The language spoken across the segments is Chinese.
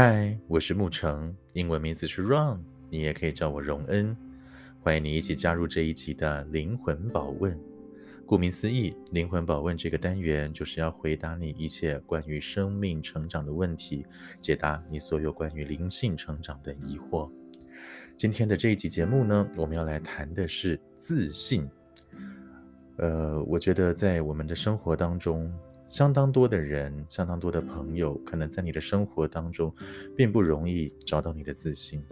嗨，我是牧成，英文名字是 Ron，你也可以叫我荣恩。欢迎你一起加入这一集的灵魂宝问。顾名思义，灵魂宝问这个单元就是要回答你一切关于生命成长的问题，解答你所有关于灵性成长的疑惑。今天的这一集节目呢，我们要来谈的是自信。呃，我觉得在我们的生活当中，相当多的人，相当多的朋友，可能在你的生活当中，并不容易找到你的自信。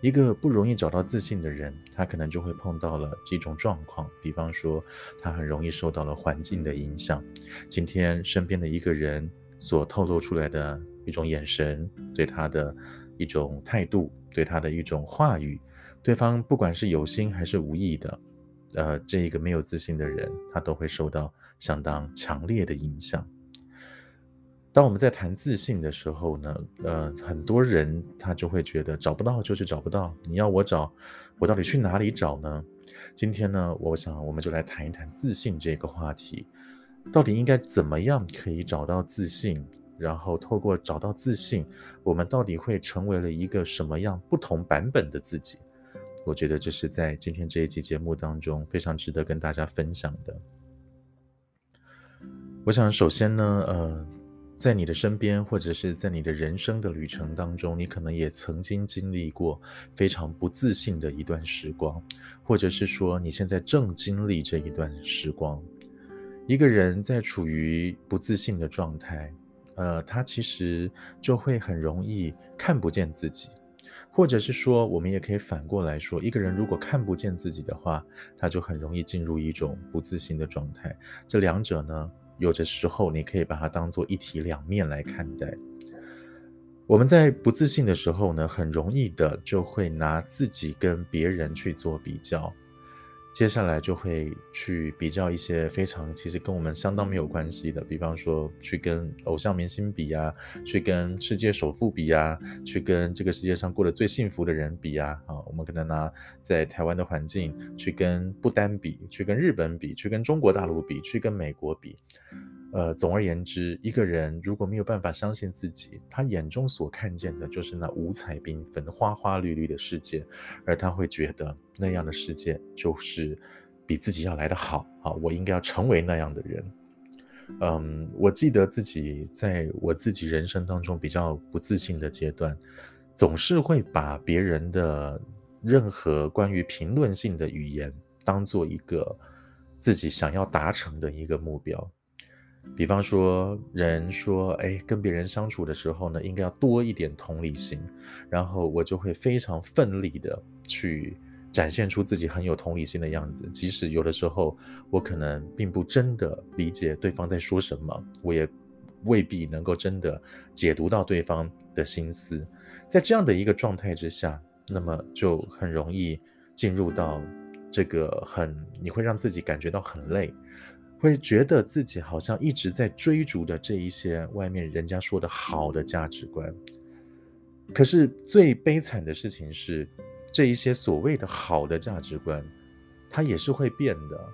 一个不容易找到自信的人，他可能就会碰到了几种状况，比方说，他很容易受到了环境的影响。今天身边的一个人所透露出来的一种眼神，对他的一种态度，对他的一种话语，对方不管是有心还是无意的。呃，这一个没有自信的人，他都会受到相当强烈的影响。当我们在谈自信的时候呢，呃，很多人他就会觉得找不到就是找不到，你要我找，我到底去哪里找呢？今天呢，我想我们就来谈一谈自信这个话题，到底应该怎么样可以找到自信？然后透过找到自信，我们到底会成为了一个什么样不同版本的自己？我觉得这是在今天这一期节目当中非常值得跟大家分享的。我想首先呢，呃，在你的身边或者是在你的人生的旅程当中，你可能也曾经经历过非常不自信的一段时光，或者是说你现在正经历这一段时光。一个人在处于不自信的状态，呃，他其实就会很容易看不见自己。或者是说，我们也可以反过来说，一个人如果看不见自己的话，他就很容易进入一种不自信的状态。这两者呢，有的时候你可以把它当做一体两面来看待。我们在不自信的时候呢，很容易的就会拿自己跟别人去做比较。接下来就会去比较一些非常其实跟我们相当没有关系的，比方说去跟偶像明星比呀，去跟世界首富比呀，去跟这个世界上过得最幸福的人比呀。啊，我们可能拿在台湾的环境去跟不丹比，去跟日本比，去跟中国大陆比，去跟美国比。呃，总而言之，一个人如果没有办法相信自己，他眼中所看见的就是那五彩缤纷、花花绿绿的世界，而他会觉得那样的世界就是比自己要来得好啊！我应该要成为那样的人。嗯，我记得自己在我自己人生当中比较不自信的阶段，总是会把别人的任何关于评论性的语言当做一个自己想要达成的一个目标。比方说，人说，哎，跟别人相处的时候呢，应该要多一点同理心，然后我就会非常奋力的去展现出自己很有同理心的样子，即使有的时候我可能并不真的理解对方在说什么，我也未必能够真的解读到对方的心思，在这样的一个状态之下，那么就很容易进入到这个很，你会让自己感觉到很累。会觉得自己好像一直在追逐的这一些外面人家说的好的价值观，可是最悲惨的事情是，这一些所谓的好的价值观，它也是会变的。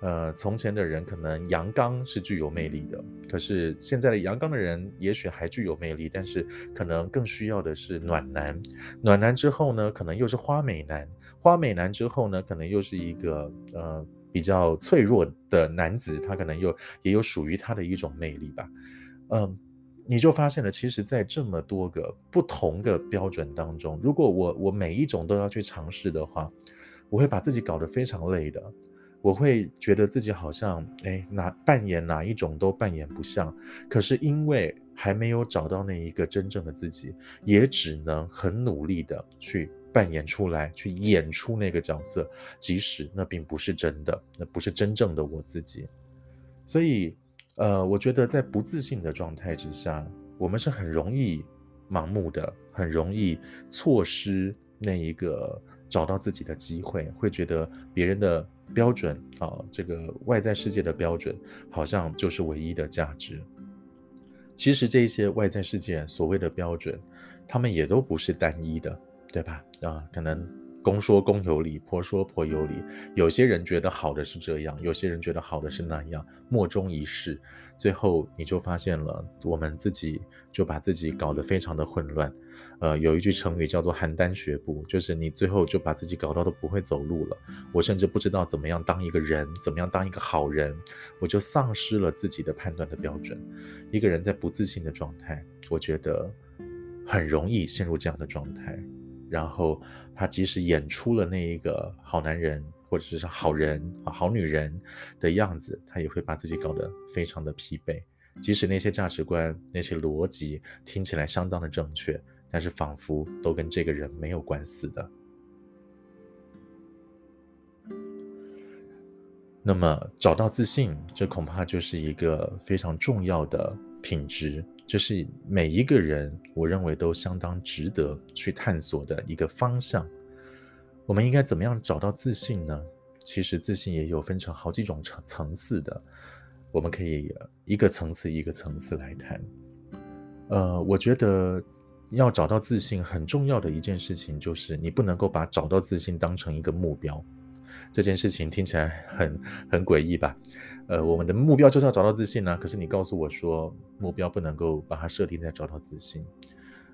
呃，从前的人可能阳刚是具有魅力的，可是现在的阳刚的人也许还具有魅力，但是可能更需要的是暖男。暖男之后呢，可能又是花美男。花美男之后呢，可能又是一个呃。比较脆弱的男子，他可能又也有属于他的一种魅力吧。嗯，你就发现了，其实，在这么多个不同的标准当中，如果我我每一种都要去尝试的话，我会把自己搞得非常累的。我会觉得自己好像哎，哪扮演哪一种都扮演不像。可是因为还没有找到那一个真正的自己，也只能很努力的去。扮演出来，去演出那个角色，即使那并不是真的，那不是真正的我自己。所以，呃，我觉得在不自信的状态之下，我们是很容易盲目的，很容易错失那一个找到自己的机会，会觉得别人的标准啊，这个外在世界的标准，好像就是唯一的价值。其实这些外在世界所谓的标准，他们也都不是单一的。对吧？啊，可能公说公有理，婆说婆有理。有些人觉得好的是这样，有些人觉得好的是那样，莫衷一是。最后你就发现了，我们自己就把自己搞得非常的混乱。呃，有一句成语叫做邯郸学步，就是你最后就把自己搞到都不会走路了。我甚至不知道怎么样当一个人，怎么样当一个好人，我就丧失了自己的判断的标准。一个人在不自信的状态，我觉得很容易陷入这样的状态。然后他即使演出了那一个好男人。或者是好人啊，好女人的样子，他也会把自己搞得非常的疲惫。即使那些价值观、那些逻辑听起来相当的正确，但是仿佛都跟这个人没有关系的。那么，找到自信，这恐怕就是一个非常重要的品质，这是每一个人我认为都相当值得去探索的一个方向。我们应该怎么样找到自信呢？其实自信也有分成好几种层层次的，我们可以一个层次一个层次来谈。呃，我觉得要找到自信很重要的一件事情就是你不能够把找到自信当成一个目标。这件事情听起来很很诡异吧？呃，我们的目标就是要找到自信呢，可是你告诉我说目标不能够把它设定在找到自信。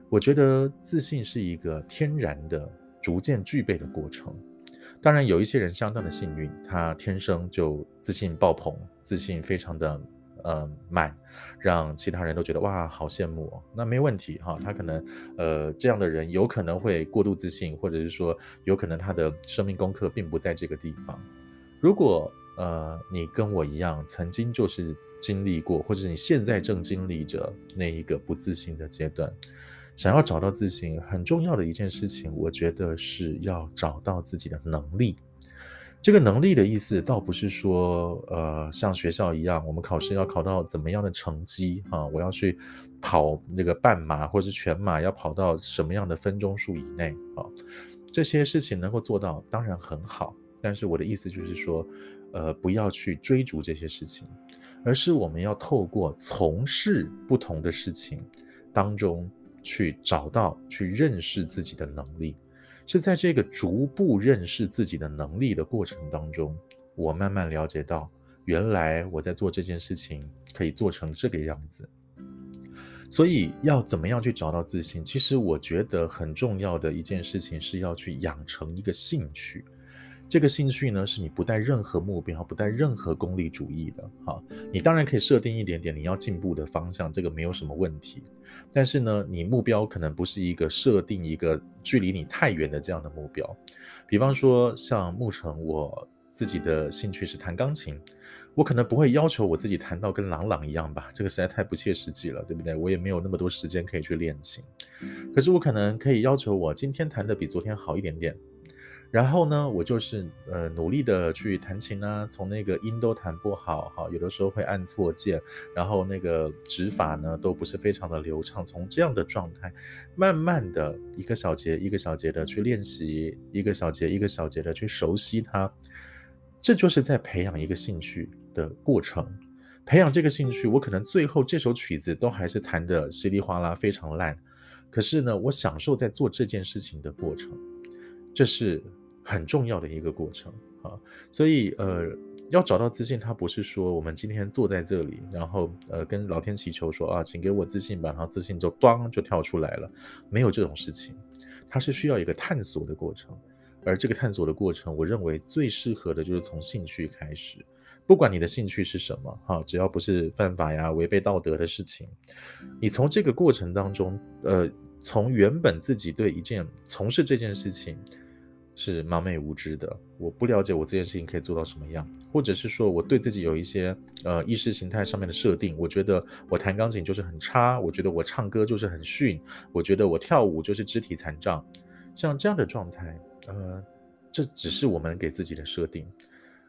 我觉得自信是一个天然的。逐渐具备的过程，当然有一些人相当的幸运，他天生就自信爆棚，自信非常的呃满，让其他人都觉得哇好羡慕哦。那没问题哈，他可能呃这样的人有可能会过度自信，或者是说有可能他的生命功课并不在这个地方。如果呃你跟我一样，曾经就是经历过，或者你现在正经历着那一个不自信的阶段。想要找到自信，很重要的一件事情，我觉得是要找到自己的能力。这个能力的意思，倒不是说，呃，像学校一样，我们考试要考到怎么样的成绩啊？我要去跑那个半马或者是全马，要跑到什么样的分钟数以内啊？这些事情能够做到，当然很好。但是我的意思就是说，呃，不要去追逐这些事情，而是我们要透过从事不同的事情当中。去找到、去认识自己的能力，是在这个逐步认识自己的能力的过程当中，我慢慢了解到，原来我在做这件事情可以做成这个样子。所以要怎么样去找到自信？其实我觉得很重要的一件事情是要去养成一个兴趣。这个兴趣呢，是你不带任何目标、不带任何功利主义的。哈，你当然可以设定一点点你要进步的方向，这个没有什么问题。但是呢，你目标可能不是一个设定一个距离你太远的这样的目标。比方说，像牧澄，我自己的兴趣是弹钢琴，我可能不会要求我自己弹到跟郎朗一样吧，这个实在太不切实际了，对不对？我也没有那么多时间可以去练琴。可是我可能可以要求我今天弹得比昨天好一点点。然后呢，我就是呃努力的去弹琴啊，从那个音都弹不好，哈，有的时候会按错键，然后那个指法呢都不是非常的流畅。从这样的状态，慢慢的一个小节一个小节的去练习，一个小节一个小节的去熟悉它，这就是在培养一个兴趣的过程。培养这个兴趣，我可能最后这首曲子都还是弹得稀里哗啦，非常烂，可是呢，我享受在做这件事情的过程，这是。很重要的一个过程啊，所以呃，要找到自信，它不是说我们今天坐在这里，然后呃跟老天祈求说啊，请给我自信吧，然后自信就咚就跳出来了，没有这种事情，它是需要一个探索的过程，而这个探索的过程，我认为最适合的就是从兴趣开始，不管你的兴趣是什么哈，只要不是犯法呀、违背道德的事情，你从这个过程当中，呃，从原本自己对一件从事这件事情。是盲昧无知的，我不了解我这件事情可以做到什么样，或者是说我对自己有一些呃意识形态上面的设定，我觉得我弹钢琴就是很差，我觉得我唱歌就是很逊，我觉得我跳舞就是肢体残障，像这样的状态，呃，这只是我们给自己的设定，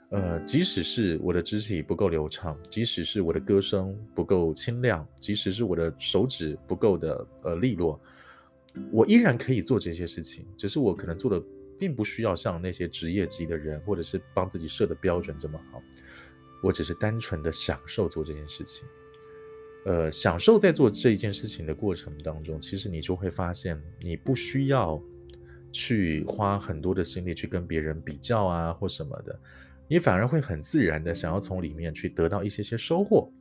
呃，即使是我的肢体不够流畅，即使是我的歌声不够清亮，即使是我的手指不够的呃利落，我依然可以做这些事情，只是我可能做的。并不需要像那些职业级的人，或者是帮自己设的标准这么好。我只是单纯的享受做这件事情，呃，享受在做这一件事情的过程当中，其实你就会发现，你不需要去花很多的心力去跟别人比较啊或什么的，你反而会很自然的想要从里面去得到一些些收获。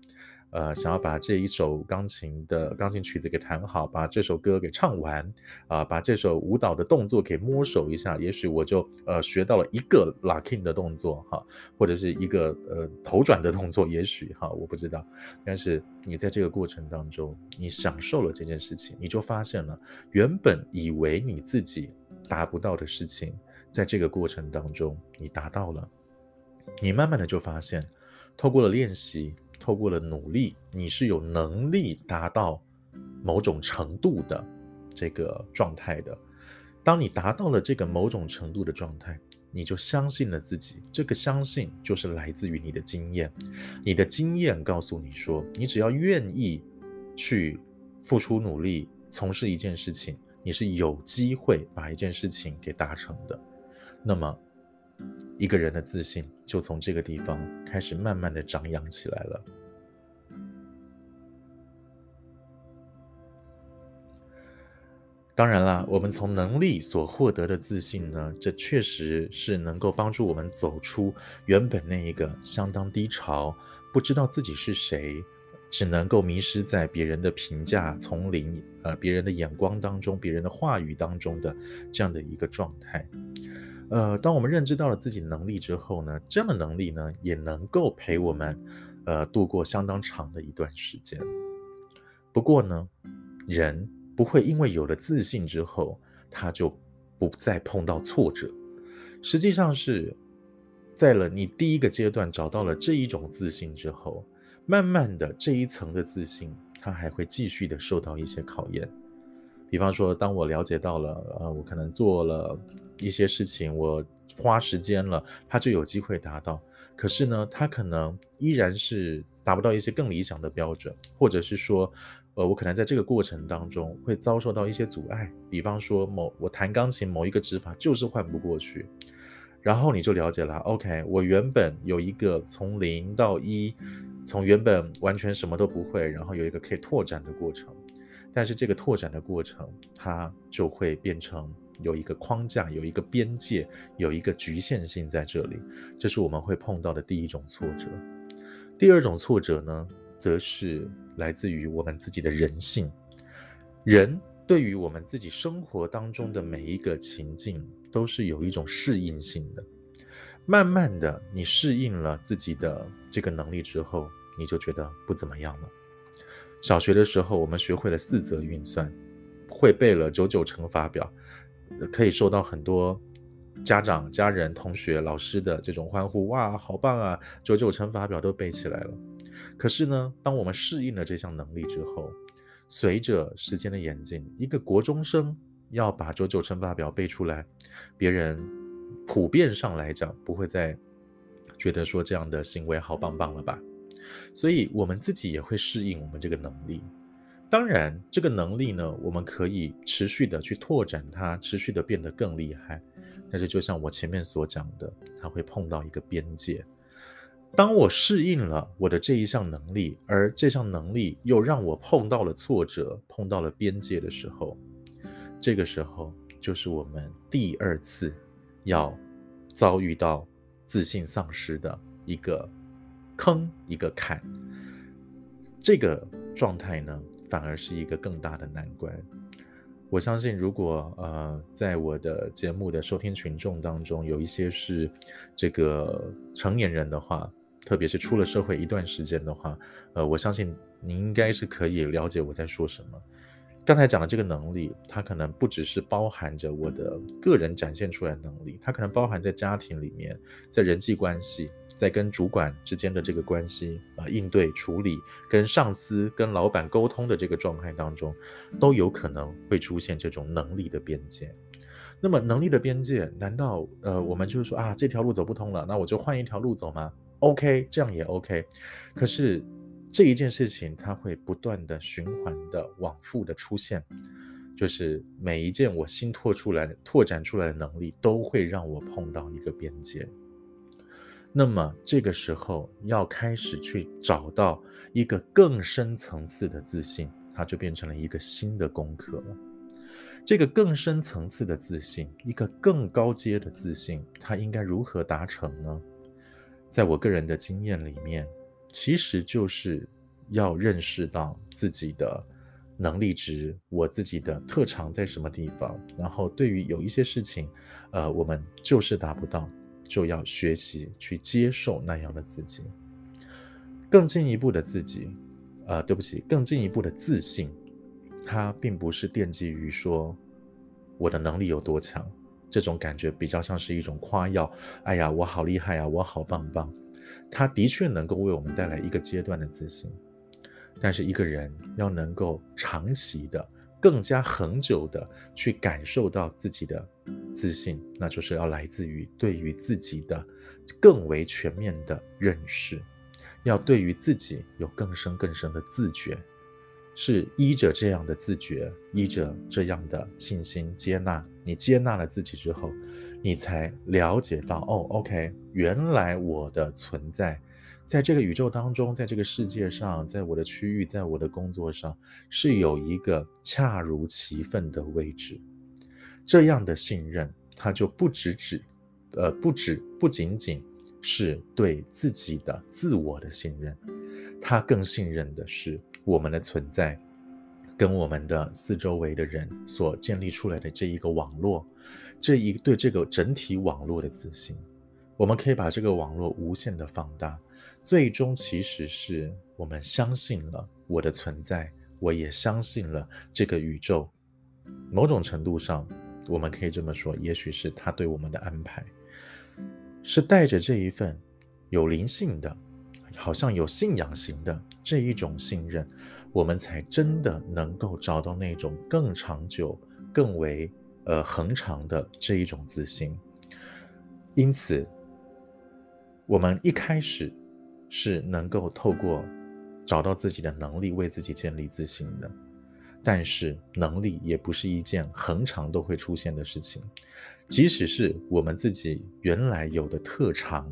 呃，想要把这一首钢琴的钢琴曲子给弹好，把这首歌给唱完，啊、把这首舞蹈的动作给摸手一下，也许我就呃学到了一个 locking 的动作哈，或者是一个呃头转的动作，也许哈，我不知道。但是你在这个过程当中，你享受了这件事情，你就发现了原本以为你自己达不到的事情，在这个过程当中你达到了，你慢慢的就发现，透过了练习。透过了努力，你是有能力达到某种程度的这个状态的。当你达到了这个某种程度的状态，你就相信了自己。这个相信就是来自于你的经验，你的经验告诉你说，你只要愿意去付出努力，从事一件事情，你是有机会把一件事情给达成的。那么，一个人的自信就从这个地方开始慢慢的张扬起来了。当然啦，我们从能力所获得的自信呢，这确实是能够帮助我们走出原本那一个相当低潮，不知道自己是谁，只能够迷失在别人的评价丛林，呃，别人的眼光当中，别人的话语当中的这样的一个状态。呃，当我们认知到了自己能力之后呢，这样的能力呢，也能够陪我们，呃，度过相当长的一段时间。不过呢，人不会因为有了自信之后，他就不再碰到挫折。实际上是，在了你第一个阶段找到了这一种自信之后，慢慢的这一层的自信，它还会继续的受到一些考验。比方说，当我了解到了，呃，我可能做了。一些事情我花时间了，他就有机会达到。可是呢，他可能依然是达不到一些更理想的标准，或者是说，呃，我可能在这个过程当中会遭受到一些阻碍。比方说某，我弹钢琴某一个指法就是换不过去，然后你就了解了。OK，我原本有一个从零到一，从原本完全什么都不会，然后有一个可以拓展的过程，但是这个拓展的过程，它就会变成。有一个框架，有一个边界，有一个局限性在这里，这是我们会碰到的第一种挫折。第二种挫折呢，则是来自于我们自己的人性。人对于我们自己生活当中的每一个情境，都是有一种适应性的。慢慢的，你适应了自己的这个能力之后，你就觉得不怎么样了。小学的时候，我们学会了四则运算，会背了九九乘法表。可以受到很多家长、家人、同学、老师的这种欢呼，哇，好棒啊！九九乘法表都背起来了。可是呢，当我们适应了这项能力之后，随着时间的演进，一个国中生要把九九乘法表背出来，别人普遍上来讲不会再觉得说这样的行为好棒棒了吧？所以我们自己也会适应我们这个能力。当然，这个能力呢，我们可以持续的去拓展它，持续的变得更厉害。但是，就像我前面所讲的，它会碰到一个边界。当我适应了我的这一项能力，而这项能力又让我碰到了挫折，碰到了边界的时候，这个时候就是我们第二次要遭遇到自信丧失的一个坑，一个坎。这个状态呢，反而是一个更大的难关。我相信，如果呃，在我的节目的收听群众当中，有一些是这个成年人的话，特别是出了社会一段时间的话，呃，我相信你应该是可以了解我在说什么。刚才讲的这个能力，它可能不只是包含着我的个人展现出来的能力，它可能包含在家庭里面，在人际关系。在跟主管之间的这个关系啊，应对处理，跟上司、跟老板沟通的这个状态当中，都有可能会出现这种能力的边界。那么，能力的边界，难道呃，我们就是说啊，这条路走不通了，那我就换一条路走吗？OK，这样也 OK。可是这一件事情，它会不断的循环的往复的出现，就是每一件我新拓出来、拓展出来的能力，都会让我碰到一个边界。那么这个时候要开始去找到一个更深层次的自信，它就变成了一个新的功课了。这个更深层次的自信，一个更高阶的自信，它应该如何达成呢？在我个人的经验里面，其实就是要认识到自己的能力值，我自己的特长在什么地方，然后对于有一些事情，呃，我们就是达不到，就要学习去接受那样的自己。更进一步的自己，呃，对不起，更进一步的自信。它并不是奠基于说我的能力有多强，这种感觉比较像是一种夸耀。哎呀，我好厉害啊，我好棒棒。它的确能够为我们带来一个阶段的自信，但是一个人要能够长期的、更加恒久的去感受到自己的自信，那就是要来自于对于自己的更为全面的认识，要对于自己有更深更深的自觉。是依着这样的自觉，依着这样的信心接纳。你接纳了自己之后，你才了解到哦，OK，原来我的存在，在这个宇宙当中，在这个世界上，在我的区域，在我的工作上，是有一个恰如其分的位置。这样的信任，它就不只指，呃，不止，不仅仅是对自己的自我的信任，它更信任的是。我们的存在，跟我们的四周围的人所建立出来的这一个网络，这一对这个整体网络的自信，我们可以把这个网络无限的放大，最终其实是我们相信了我的存在，我也相信了这个宇宙。某种程度上，我们可以这么说，也许是他对我们的安排，是带着这一份有灵性的。好像有信仰型的这一种信任，我们才真的能够找到那种更长久、更为呃恒长的这一种自信。因此，我们一开始是能够透过找到自己的能力，为自己建立自信的。但是，能力也不是一件恒常都会出现的事情，即使是我们自己原来有的特长。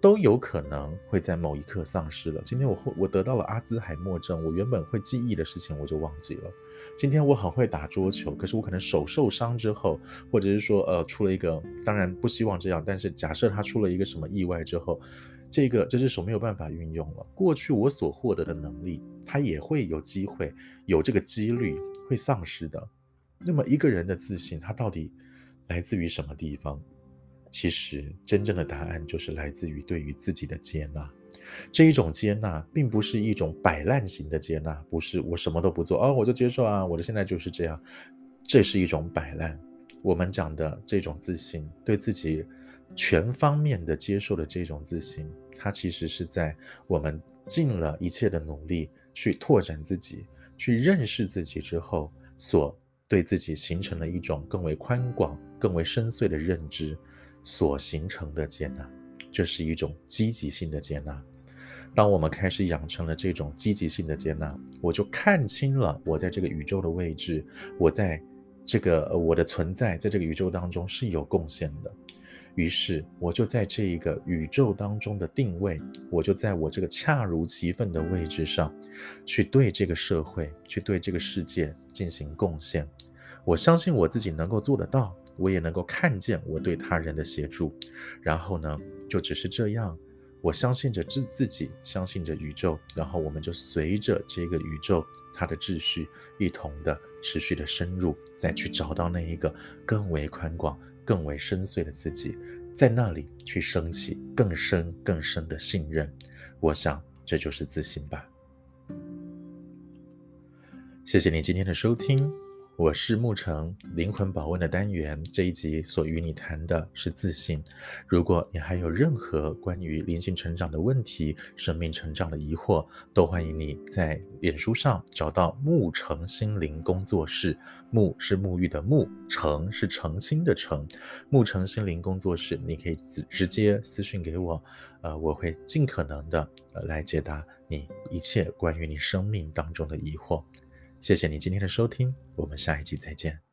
都有可能会在某一刻丧失了。今天我会我得到了阿兹海默症，我原本会记忆的事情我就忘记了。今天我很会打桌球，可是我可能手受伤之后，或者是说呃出了一个，当然不希望这样，但是假设他出了一个什么意外之后，这个这只手没有办法运用了。过去我所获得的能力，它也会有机会有这个几率会丧失的。那么一个人的自信，他到底来自于什么地方？其实，真正的答案就是来自于对于自己的接纳。这一种接纳，并不是一种摆烂型的接纳，不是我什么都不做，哦，我就接受啊，我的现在就是这样。这是一种摆烂。我们讲的这种自信，对自己全方面的接受的这种自信，它其实是在我们尽了一切的努力去拓展自己、去认识自己之后，所对自己形成了一种更为宽广、更为深邃的认知。所形成的接纳，这是一种积极性的接纳。当我们开始养成了这种积极性的接纳，我就看清了我在这个宇宙的位置，我在这个我的存在在这个宇宙当中是有贡献的。于是，我就在这一个宇宙当中的定位，我就在我这个恰如其分的位置上，去对这个社会，去对这个世界进行贡献。我相信我自己能够做得到。我也能够看见我对他人的协助，然后呢，就只是这样，我相信着自自己，相信着宇宙，然后我们就随着这个宇宙它的秩序一同的持续的深入，再去找到那一个更为宽广、更为深邃的自己，在那里去升起更深更深的信任。我想这就是自信吧。谢谢你今天的收听。我是沐橙，灵魂保温的单元这一集所与你谈的是自信。如果你还有任何关于灵性成长的问题、生命成长的疑惑，都欢迎你在脸书上找到沐橙心灵工作室。沐是沐浴的沐，澄是澄清的澄。沐橙心灵工作室，你可以直直接私信给我，呃，我会尽可能的来解答你一切关于你生命当中的疑惑。谢谢你今天的收听，我们下一集再见。